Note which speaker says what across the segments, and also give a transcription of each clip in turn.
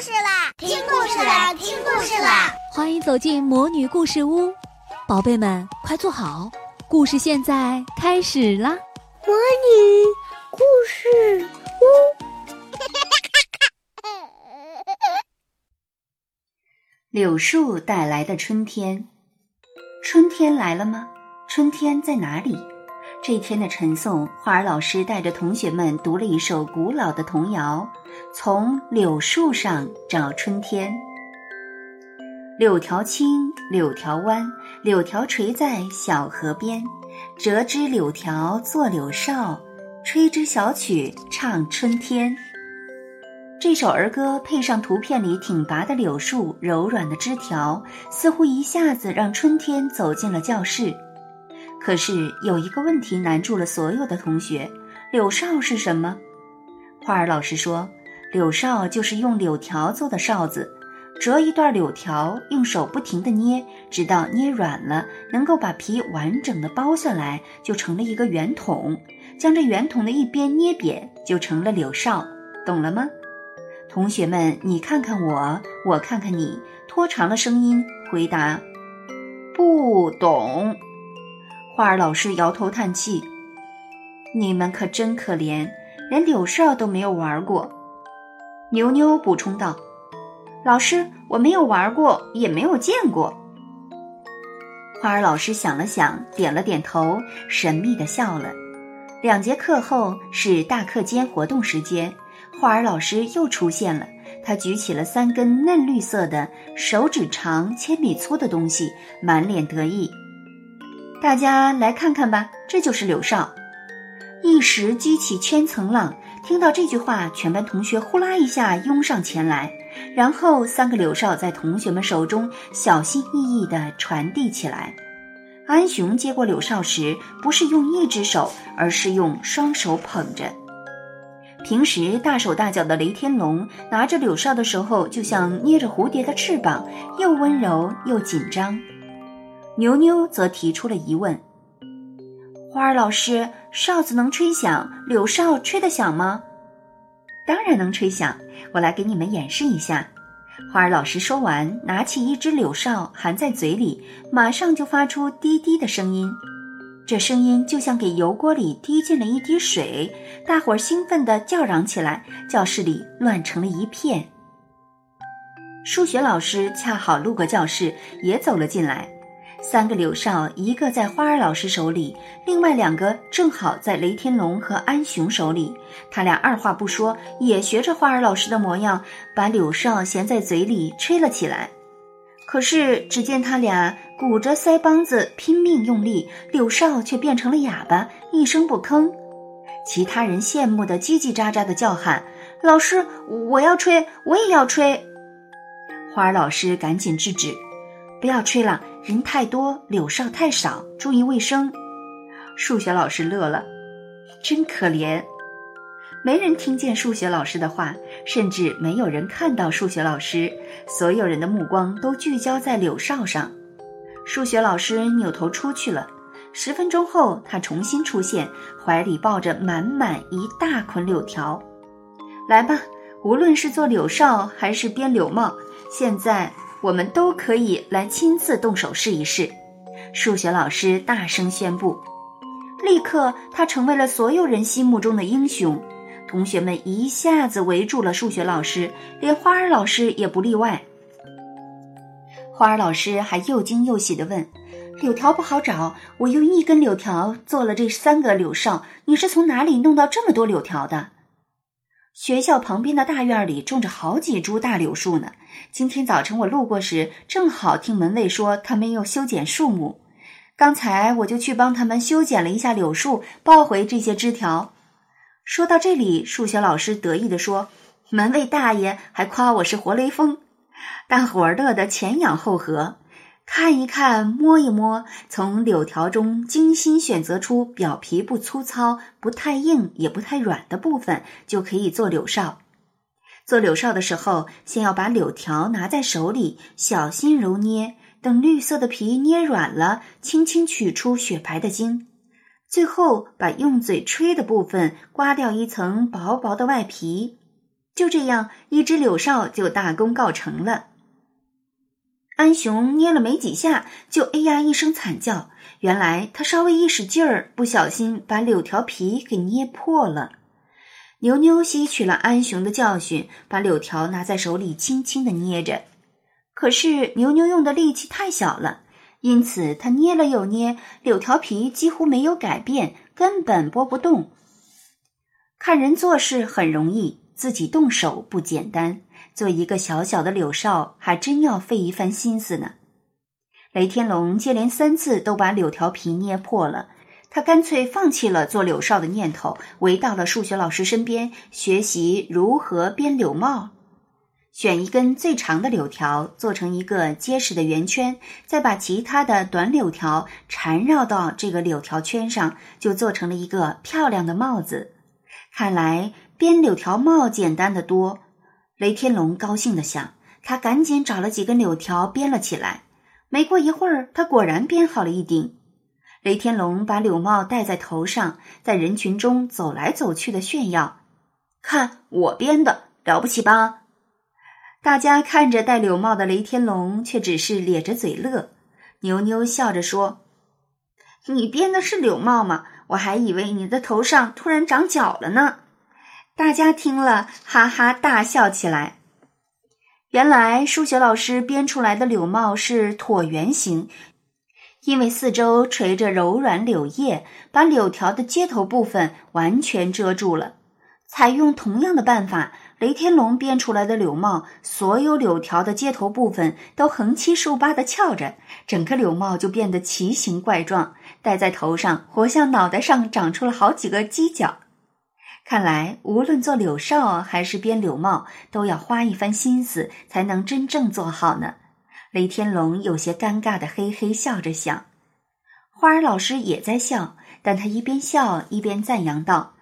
Speaker 1: 事啦！听故事啦！听故事啦！
Speaker 2: 欢迎走进魔女故事屋，宝贝们快坐好，故事现在开始啦！
Speaker 3: 魔女故事屋，
Speaker 4: 柳树带来的春天，春天来了吗？春天在哪里？这天的晨诵，花儿老师带着同学们读了一首古老的童谣：从柳树上找春天。柳条青，柳条弯，柳条垂在小河边。折枝柳条做柳哨，吹支小曲唱春天。这首儿歌配上图片里挺拔的柳树、柔软的枝条，似乎一下子让春天走进了教室。可是有一个问题难住了所有的同学：柳哨是什么？花儿老师说，柳哨就是用柳条做的哨子，折一段柳条，用手不停地捏，直到捏软了，能够把皮完整的剥下来，就成了一个圆筒。将这圆筒的一边捏扁，就成了柳哨。懂了吗？同学们，你看看我，我看看你，拖长了声音回答：不懂。花儿老师摇头叹气：“你们可真可怜，连柳哨都没有玩过。”牛牛补充道：“老师，我没有玩过，也没有见过。”花儿老师想了想，点了点头，神秘的笑了。两节课后是大课间活动时间，花儿老师又出现了。他举起了三根嫩绿色的、手指长、铅笔粗的东西，满脸得意。大家来看看吧，这就是柳哨。一时激起千层浪，听到这句话，全班同学呼啦一下拥上前来，然后三个柳哨在同学们手中小心翼翼地传递起来。安雄接过柳哨时，不是用一只手，而是用双手捧着。平时大手大脚的雷天龙拿着柳哨的时候，就像捏着蝴蝶的翅膀，又温柔又紧张。牛牛则提出了疑问：“花儿老师，哨子能吹响，柳哨吹得响吗？”“当然能吹响，我来给你们演示一下。”花儿老师说完，拿起一只柳哨，含在嘴里，马上就发出滴滴的声音。这声音就像给油锅里滴进了一滴水，大伙儿兴奋地叫嚷起来，教室里乱成了一片。数学老师恰好路过教室，也走了进来。三个柳哨，一个在花儿老师手里，另外两个正好在雷天龙和安雄手里。他俩二话不说，也学着花儿老师的模样，把柳哨衔在嘴里吹了起来。可是，只见他俩鼓着腮帮子拼命用力，柳哨却变成了哑巴，一声不吭。其他人羡慕的叽叽喳喳的叫喊：“老师，我要吹，我也要吹！”花儿老师赶紧制止。不要吹了，人太多，柳哨太少，注意卫生。数学老师乐了，真可怜。没人听见数学老师的话，甚至没有人看到数学老师。所有人的目光都聚焦在柳哨上。数学老师扭头出去了。十分钟后，他重新出现，怀里抱着满满一大捆柳条。来吧，无论是做柳哨还是编柳帽，现在。我们都可以来亲自动手试一试，数学老师大声宣布。立刻，他成为了所有人心目中的英雄。同学们一下子围住了数学老师，连花儿老师也不例外。花儿老师还又惊又喜地问：“柳条不好找，我用一根柳条做了这三个柳哨，你是从哪里弄到这么多柳条的？”学校旁边的大院里种着好几株大柳树呢。今天早晨我路过时，正好听门卫说他们要修剪树木，刚才我就去帮他们修剪了一下柳树，抱回这些枝条。说到这里，数学老师得意地说：“门卫大爷还夸我是活雷锋。”大伙儿乐得前仰后合。看一看，摸一摸，从柳条中精心选择出表皮不粗糙、不太硬也不太软的部分，就可以做柳哨。做柳哨的时候，先要把柳条拿在手里，小心揉捏，等绿色的皮捏软了，轻轻取出雪白的茎，最后把用嘴吹的部分刮掉一层薄薄的外皮。就这样，一只柳哨就大功告成了。安雄捏了没几下，就哎呀一声惨叫。原来他稍微一使劲儿，不小心把柳条皮给捏破了。牛牛吸取了安雄的教训，把柳条拿在手里轻轻的捏着。可是牛牛用的力气太小了，因此他捏了又捏，柳条皮几乎没有改变，根本拨不动。看人做事很容易，自己动手不简单。做一个小小的柳哨，还真要费一番心思呢。雷天龙接连三次都把柳条皮捏破了，他干脆放弃了做柳哨的念头，围到了数学老师身边学习如何编柳帽。选一根最长的柳条，做成一个结实的圆圈，再把其他的短柳条缠绕到这个柳条圈上，就做成了一个漂亮的帽子。看来编柳条帽简单的多。雷天龙高兴地想，他赶紧找了几根柳条编了起来。没过一会儿，他果然编好了一顶。雷天龙把柳帽戴在头上，在人群中走来走去的炫耀：“看我编的，了不起吧？”大家看着戴柳帽的雷天龙，却只是咧着嘴乐。牛牛笑着说：“你编的是柳帽吗？我还以为你的头上突然长角了呢。”大家听了，哈哈大笑起来。原来数学老师编出来的柳帽是椭圆形，因为四周垂着柔软柳叶，把柳条的接头部分完全遮住了。采用同样的办法，雷天龙编出来的柳帽，所有柳条的接头部分都横七竖八的翘着，整个柳帽就变得奇形怪状，戴在头上，活像脑袋上长出了好几个犄角。看来，无论做柳哨还是编柳帽，都要花一番心思才能真正做好呢。雷天龙有些尴尬的嘿嘿笑着想，花儿老师也在笑，但他一边笑一边赞扬道：“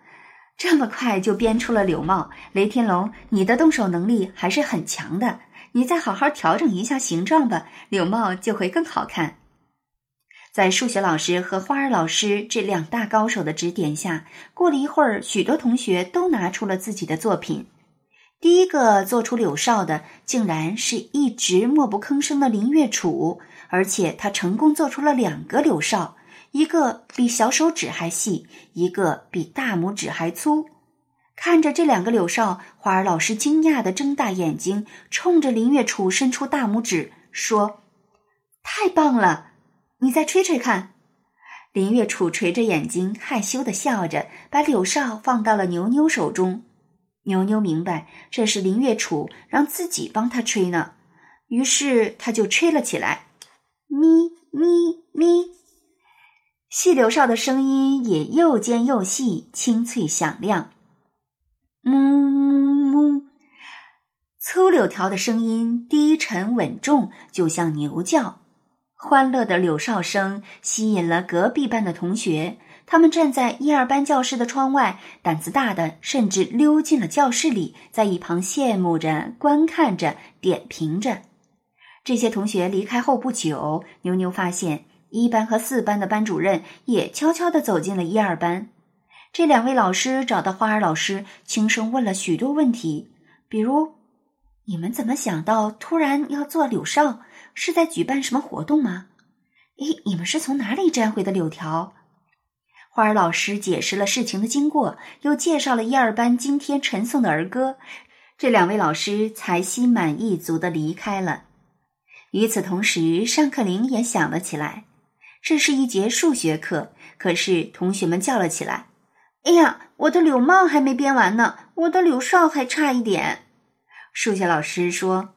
Speaker 4: 这么快就编出了柳帽，雷天龙，你的动手能力还是很强的。你再好好调整一下形状吧，柳帽就会更好看。”在数学老师和花儿老师这两大高手的指点下，过了一会儿，许多同学都拿出了自己的作品。第一个做出柳哨的，竟然是一直默不吭声的林月楚，而且他成功做出了两个柳哨，一个比小手指还细，一个比大拇指还粗。看着这两个柳哨，花儿老师惊讶的睁大眼睛，冲着林月楚伸出大拇指，说：“太棒了！”你再吹吹看，林月楚垂着眼睛，害羞的笑着，把柳哨放到了牛牛手中。牛牛明白这是林月楚让自己帮他吹呢，于是他就吹了起来，咪咪咪，细柳哨的声音也又尖又细，清脆响亮。哞哞哞，粗柳条的声音低沉稳重，就像牛叫。欢乐的柳哨声吸引了隔壁班的同学，他们站在一二班教室的窗外，胆子大的甚至溜进了教室里，在一旁羡慕着、观看着、点评着。这些同学离开后不久，牛牛发现一班和四班的班主任也悄悄地走进了一二班。这两位老师找到花儿老师，轻声问了许多问题，比如：“你们怎么想到突然要做柳哨？”是在举办什么活动吗？咦，你们是从哪里摘回的柳条？花儿老师解释了事情的经过，又介绍了一二班今天晨诵的儿歌，这两位老师才心满意足的离开了。与此同时，上课铃也响了起来。这是一节数学课，可是同学们叫了起来：“哎呀，我的柳帽还没编完呢，我的柳哨还差一点。”数学老师说。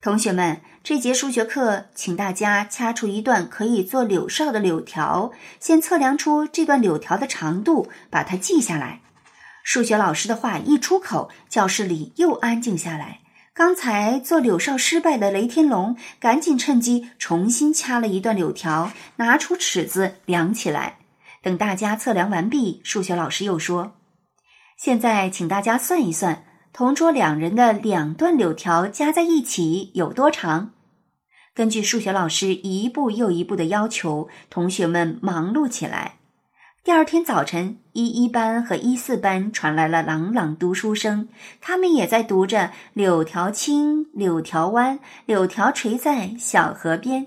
Speaker 4: 同学们，这节数学课，请大家掐出一段可以做柳哨的柳条，先测量出这段柳条的长度，把它记下来。数学老师的话一出口，教室里又安静下来。刚才做柳哨失败的雷天龙，赶紧趁机重新掐了一段柳条，拿出尺子量起来。等大家测量完毕，数学老师又说：“现在，请大家算一算。”同桌两人的两段柳条加在一起有多长？根据数学老师一步又一步的要求，同学们忙碌起来。第二天早晨，一一班和一四班传来了朗朗读书声，他们也在读着“柳条青，柳条弯，柳条垂在小河边”。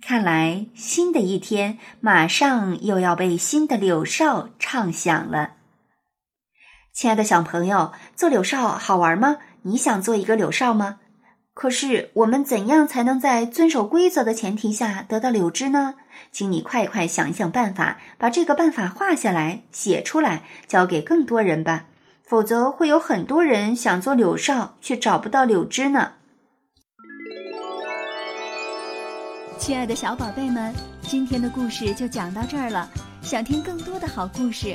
Speaker 4: 看来，新的一天马上又要被新的柳哨唱响了。亲爱的小朋友，做柳哨好玩吗？你想做一个柳哨吗？可是，我们怎样才能在遵守规则的前提下得到柳枝呢？请你快快想想办法，把这个办法画下来、写出来，交给更多人吧。否则，会有很多人想做柳哨，却找不到柳枝呢。
Speaker 2: 亲爱的小宝贝们，今天的故事就讲到这儿了。想听更多的好故事，